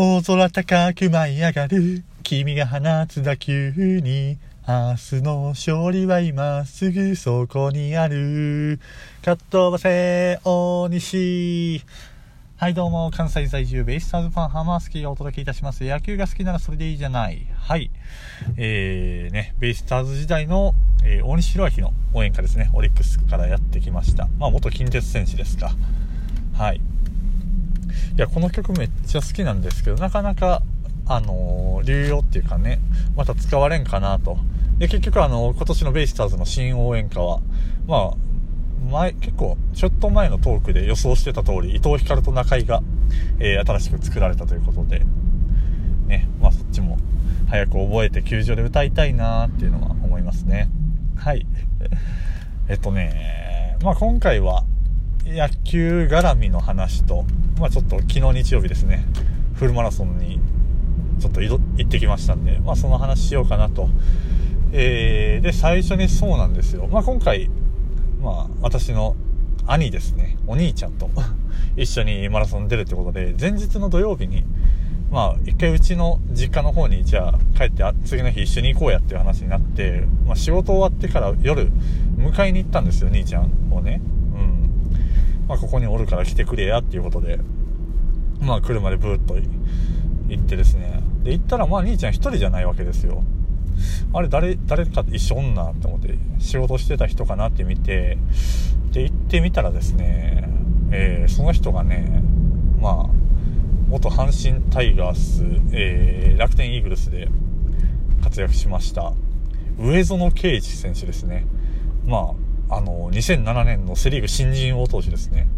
大空高く舞い上がる。君が放つ打球に明日の勝利は今すぐそこにある。かっ飛ばせ大西はいどうも関西在住ベイスターズファンハマースキーがお届けいたします。野球が好きならそれでいいじゃない。はい。えーねベイスターズ時代の、えー、大西弘明の応援歌ですね。オリックスからやってきました。まあ元近鉄選手ですか。はい。いやこの曲めっちゃ好きなんですけどなかなかあのー、流用っていうかねまた使われんかなとで、結局あの、今年のベイスターズの新応援歌は、まあ、前、結構、ちょっと前のトークで予想してた通り、伊藤光と中井が、えー、新しく作られたということで、ね、まあそっちも早く覚えて球場で歌いたいなーっていうのは思いますね。はい。えっとね、まあ今回は野球絡みの話と、まあちょっと昨日日曜日ですね、フルマラソンにちょっと行ってきましたんで、まあその話しようかなとえー、で、最初にそうなんですよ。まあ、今回、まあ、私の兄ですね、お兄ちゃんと 一緒にマラソン出るってことで、前日の土曜日に、まあ、一回うちの実家の方に、じゃあ、帰って次の日一緒に行こうやっていう話になって、まあ、仕事終わってから夜、迎えに行ったんですよ、兄ちゃんをね。まあ、ここにおるから来てくれやっていうことで、まあ、車でブーッと行ってですね。で、行ったら、まあ、兄ちゃん一人じゃないわけですよ。あれ誰、誰か一緒女って思って、仕事してた人かなって見て、で、行ってみたらですね、えー、その人がね、まあ、元阪神タイガース、えー、楽天イーグルスで活躍しました、上園圭司選手ですね。まあ、あの、2007年のセリーグ新人王投手ですね。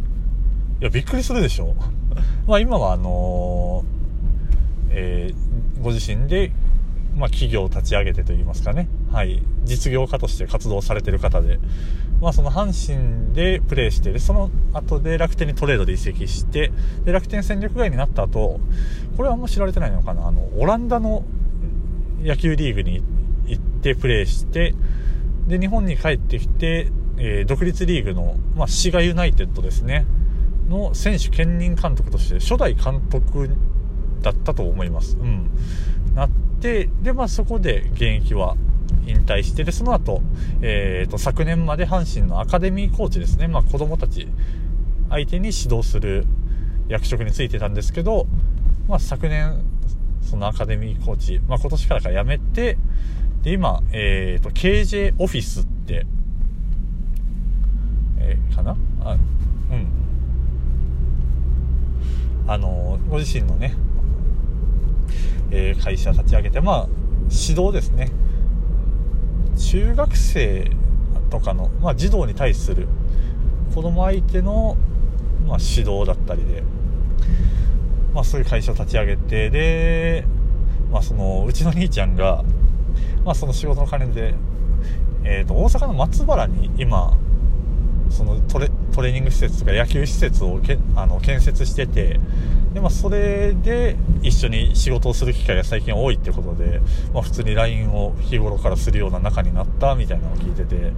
いや、びっくりするでしょ。まあ今はあのー、えー、ご自身でまあ、企業を立ち上げてといいますかね、はい、実業家として活動されてる方で、まあ、その阪神でプレーして、その後で楽天にトレードで移籍して、で楽天戦力外になった後、これはあんま知られてないのかな、あの、オランダの野球リーグに行ってプレーして、で、日本に帰ってきて、えー、独立リーグの、まあ、滋賀ユナイテッドですね、の選手兼任監督として初代監督だったと思います。うん。なってで、まあ、そこで現役は引退してでその後、えーと、昨年まで阪神のアカデミーコーチですね、まあ、子供たち相手に指導する役職に就いてたんですけど、まあ、昨年そのアカデミーコーチ、まあ、今年からか辞めてで今、えーと、KJ オフィスって、えー、かな？あうんあのご自身のねえー、会社立ち上げて、まあ、指導ですね。中学生とかの、まあ、児童に対する子供相手の、まあ、指導だったりで、まあ、そういう会社を立ち上げて、で、まあ、その、うちの兄ちゃんが、まあ、その仕事の関連で、えっ、ー、と、大阪の松原に今、そのトレトレーニング施設とか野球施設をけあの建設しててで、まあ、それで一緒に仕事をする機会が最近多いってことで、まあ、普通に LINE を日頃からするような仲になったみたいなのを聞いてて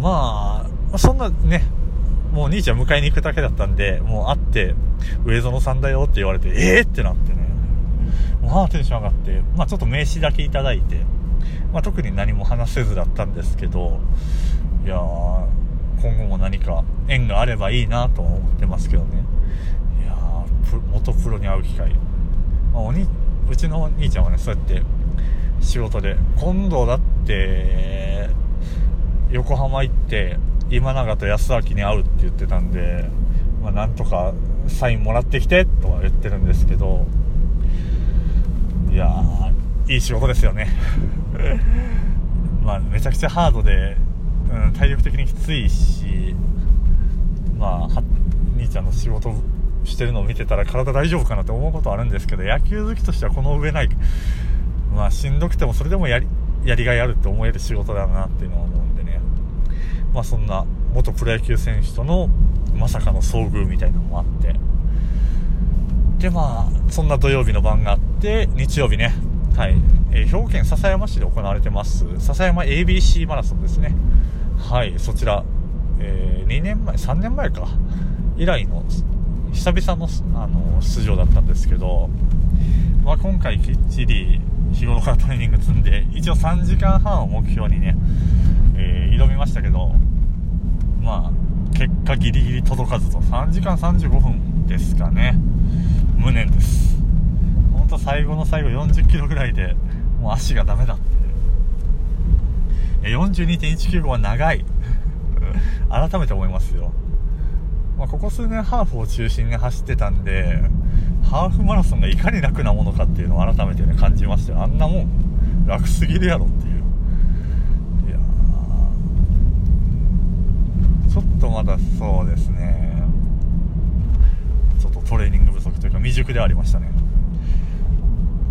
まあそんなねもう兄ちゃん迎えに行くだけだったんでもう会って上園さんだよって言われてええー、ってなってね。まあテンション上がって、まあ、ちょっと名刺だけいただいて、まあ、特に何も話せずだったんですけどいやー今後も何か縁があればいいなと思ってますけどね。いや元プロに会う機会、まあ、おにうちのお兄ちゃんはねそうやって仕事で今度だって横浜行って今永と安明に会うって言ってたんで、まあ、なんとかサインもらってきてとは言ってるんですけどいやいい仕事ですよね。まあめちゃくちゃハードでうん、体力的にきついしまあ兄ちゃんの仕事してるのを見てたら体大丈夫かなって思うことあるんですけど野球好きとしてはこの上ないまあしんどくてもそれでもやりやりがいあるって思える仕事だなっていうのは思うんでね。まあそんな元プロ野球選手とのまさかの遭遇みたいなのもあって。でまあそんな土曜日の晩があって日曜日ね。はい。えー、兵庫県篠山市で行われてます笹山 ABC マラソンですね。はいそちら、えー、2年前3年前か。以来の久々のあの出場だったんですけどまあ、今回きっちり日頃からトレーニング積んで一応3時間半を目標にね、えー、挑みましたけどまあ結果ギリギリ届かずと。3時間35分ですかね。無念です。本当最後の最後40キロぐらいでもう足がダメだって42.195は長い。改めて思いますよ、まあ、ここ数年ハーフを中心に走ってたんでハーフマラソンがいかに楽なものかっていうのを改めてね感じましたよあんなもん楽すぎるやろっていう。いやちょっとまだそうですね。ちょっとトレーニング不足というか未熟ではありましたね。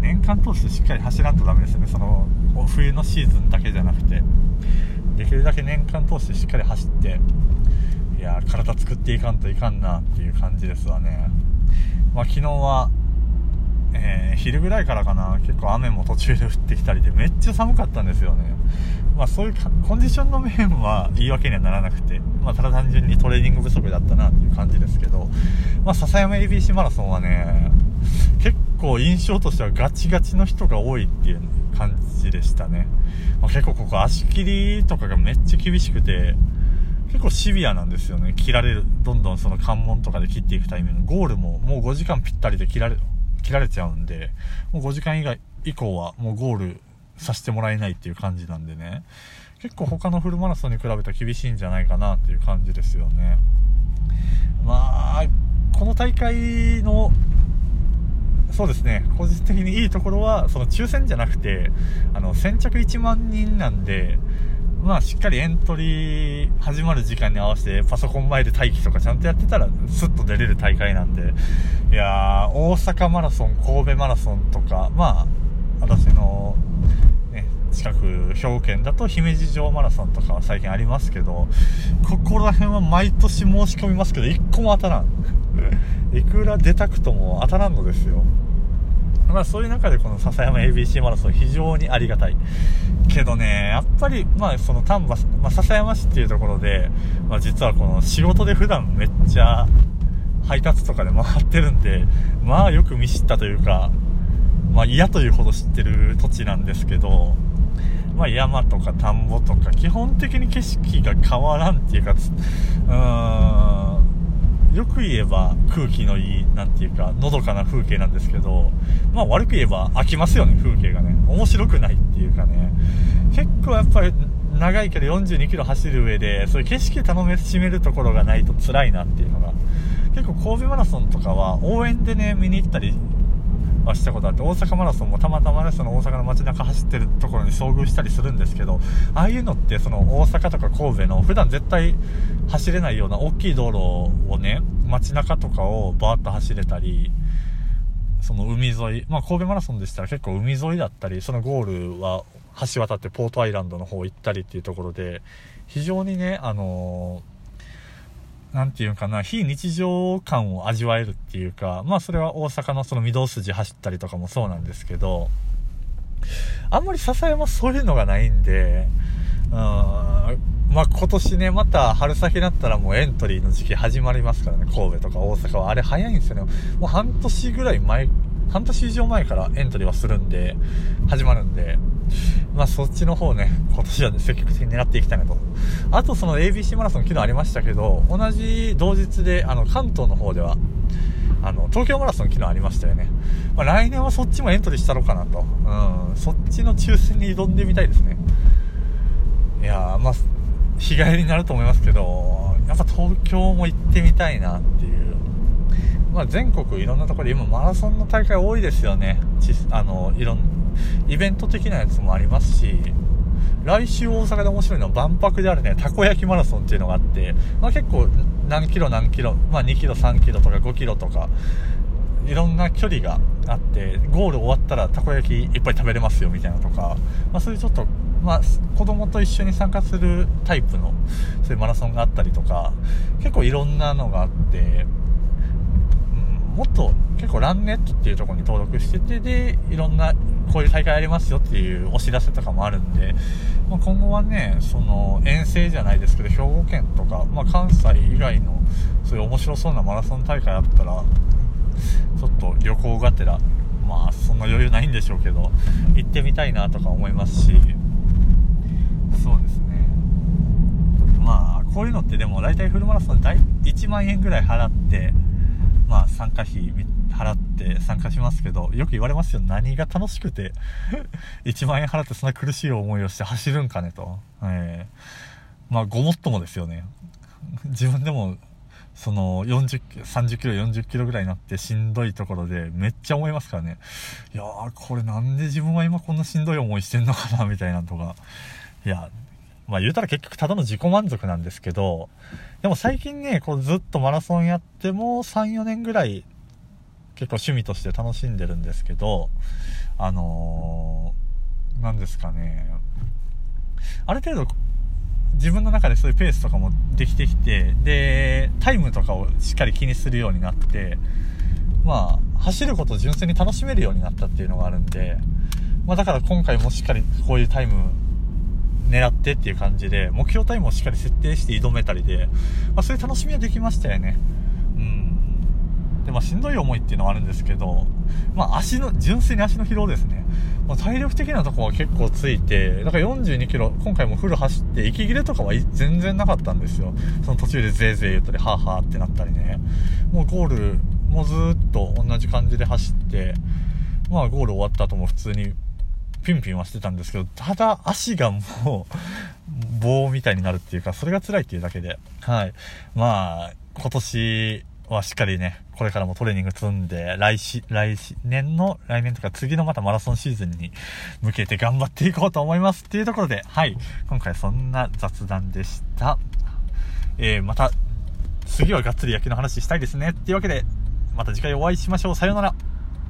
年間通してしっかり走らんとダメですよね。その冬のシーズンだけじゃなくてできるだけ年間通してしっかり走っていや体作っていかんといかんなっていう感じですわね。まあ、昨日は、えー、昼ぐらいからかな結構雨も途中で降ってきたりでめっちゃ寒かったんですよね。まあそういうコンディションの面は言い訳にはならなくて、まあ、ただ単純にトレーニング不足だったなっていう感じですけど、まあ、笹山 ABC マラソンはね結構印象としてはガチガチの人が多いっていう感じでしたね、まあ、結構ここ足切りとかがめっちゃ厳しくて結構シビアなんですよね。切られる、どんどんその関門とかで切っていくタイミング。ゴールももう5時間ぴったりで切られ、切られちゃうんで、もう5時間以外、以降はもうゴールさせてもらえないっていう感じなんでね。結構他のフルマラソンに比べたら厳しいんじゃないかなっていう感じですよね。まあ、この大会のそうですね個人的にいいところはその抽選じゃなくてあの先着1万人なんでまあしっかりエントリー始まる時間に合わせてパソコン前で待機とかちゃんとやってたらスッと出れる大会なんで、いやー、大阪マラソン、神戸マラソンとか、まあ、私の、ね、近く、兵庫県だと姫路城マラソンとかは最近ありますけど、ここら辺は毎年申し込みますけど、1個も当たらん。いくら出たくとも当たらんのですよ。まあそういう中でこの笹山 ABC マラソン非常にありがたい。けどね、やっぱり、まあその丹波、まあ笹山市っていうところで、まあ実はこの仕事で普段めっちゃ配達とかで回ってるんで、まあよく見知ったというか、まあ嫌というほど知ってる土地なんですけど、まあ山とか田んぼとか基本的に景色が変わらんっていうか、うーん、よく言えば空気のいい、なんていうか、のどかな風景なんですけど、まあ悪く言えば飽きますよね、風景がね。面白くないっていうかね。結構やっぱり長いけど42キロ走る上で、そういう景色楽しめるところがないと辛いなっていうのが。結構神戸マラソンとかは応援でね、見に行ったりはしたことあって大阪マラソンもたまたまねその大阪の街中走ってるところに遭遇したりするんですけどああいうのってその大阪とか神戸の普段絶対走れないような大きい道路をね街中とかをバーッと走れたりその海沿い、まあ、神戸マラソンでしたら結構海沿いだったりそのゴールは橋渡ってポートアイランドの方行ったりっていうところで非常にねあのーなんていうかな、非日常感を味わえるっていうか、まあそれは大阪のその御堂筋走ったりとかもそうなんですけど、あんまり笹山そういうのがないんで、うん、まあ今年ね、また春先になったらもうエントリーの時期始まりますからね、神戸とか大阪は。あれ早いんですよね。もう半年ぐらい前、半年以上前からエントリーはするんで、始まるんで、まあそっちの方ね、今年は、ね、積極的に狙っていきたいなと。あとその ABC マラソン昨日ありましたけど、同じ同日で、あの関東の方では、あの、東京マラソン昨日ありましたよね。まあ、来年はそっちもエントリーしたろうかなと。うん。そっちの抽選に挑んでみたいですね。いやまあ、日帰りになると思いますけど、やっぱ東京も行ってみたいなっていう。まあ、全国いろんなところで今マラソンの大会多いですよね。あの、いろん、イベント的なやつもありますし、来週大阪で面白いのは万博であるね、たこ焼きマラソンっていうのがあって、まあ、結構何キロ何キロ、まあ、2キロ3キロとか5キロとか、いろんな距離があって、ゴール終わったらたこ焼きいっぱい食べれますよみたいなとか、まあ、そういうちょっと、まあ、子供と一緒に参加するタイプの、そういうマラソンがあったりとか、結構いろんなのがあって、もっと結構ランネットっていうところに登録してて、で、いろんなこういう大会ありますよっていうお知らせとかもあるんで、まあ、今後はね、その遠征じゃないですけど、兵庫県とか、まあ、関西以外のそういう面白そうなマラソン大会あったら、ちょっと旅行がてらまあそんな余裕ないんでしょうけど行ってみたいなとか思いますし。そうですね。まあこういうのってでも大体フルマラソンで1万円ぐらい払ってまあ参加費払って参加しますけどよく言われますよ何が楽しくて 1万円払ってそんな苦しい思いをして走るんかねと、えー、まあごもっともですよね自分でもその40、30キロ、40キロぐらいになってしんどいところでめっちゃ思いますからね。いやー、これなんで自分は今こんなしんどい思いしてんのかな、みたいなとか。いや、まあ言うたら結局ただの自己満足なんですけど、でも最近ね、こうずっとマラソンやっても3、4年ぐらい結構趣味として楽しんでるんですけど、あのー、なんですかね、ある程度自分の中でそういうペースとかもできてきて、で、タイムとかをしっかり気にするようになって、まあ、走ることを純粋に楽しめるようになったっていうのがあるんで、まあだから今回もしっかりこういうタイム狙ってっていう感じで、目標タイムをしっかり設定して挑めたりで、まあそういう楽しみはできましたよね。うん。で、まあしんどい思いっていうのはあるんですけど、まあ足の、純粋に足の疲労ですね。まあ、体力的なとこは結構ついて、だから42キロ、今回もフル走って、息切れとかは全然なかったんですよ。その途中でぜいぜい言ったり、はぁはぁってなったりね。もうゴール、もうずっと同じ感じで走って、まあゴール終わった後も普通にピュンピュンはしてたんですけど、ただ足がもう、棒みたいになるっていうか、それが辛いっていうだけで。はい。まあ、今年、はしっかりね、これからもトレーニング積んで、来し、来年の、来年とか次のまたマラソンシーズンに向けて頑張っていこうと思いますっていうところで、はい、今回そんな雑談でした。えー、また、次はがっつり野球の話したいですね。っていうわけで、また次回お会いしましょう。さようなら。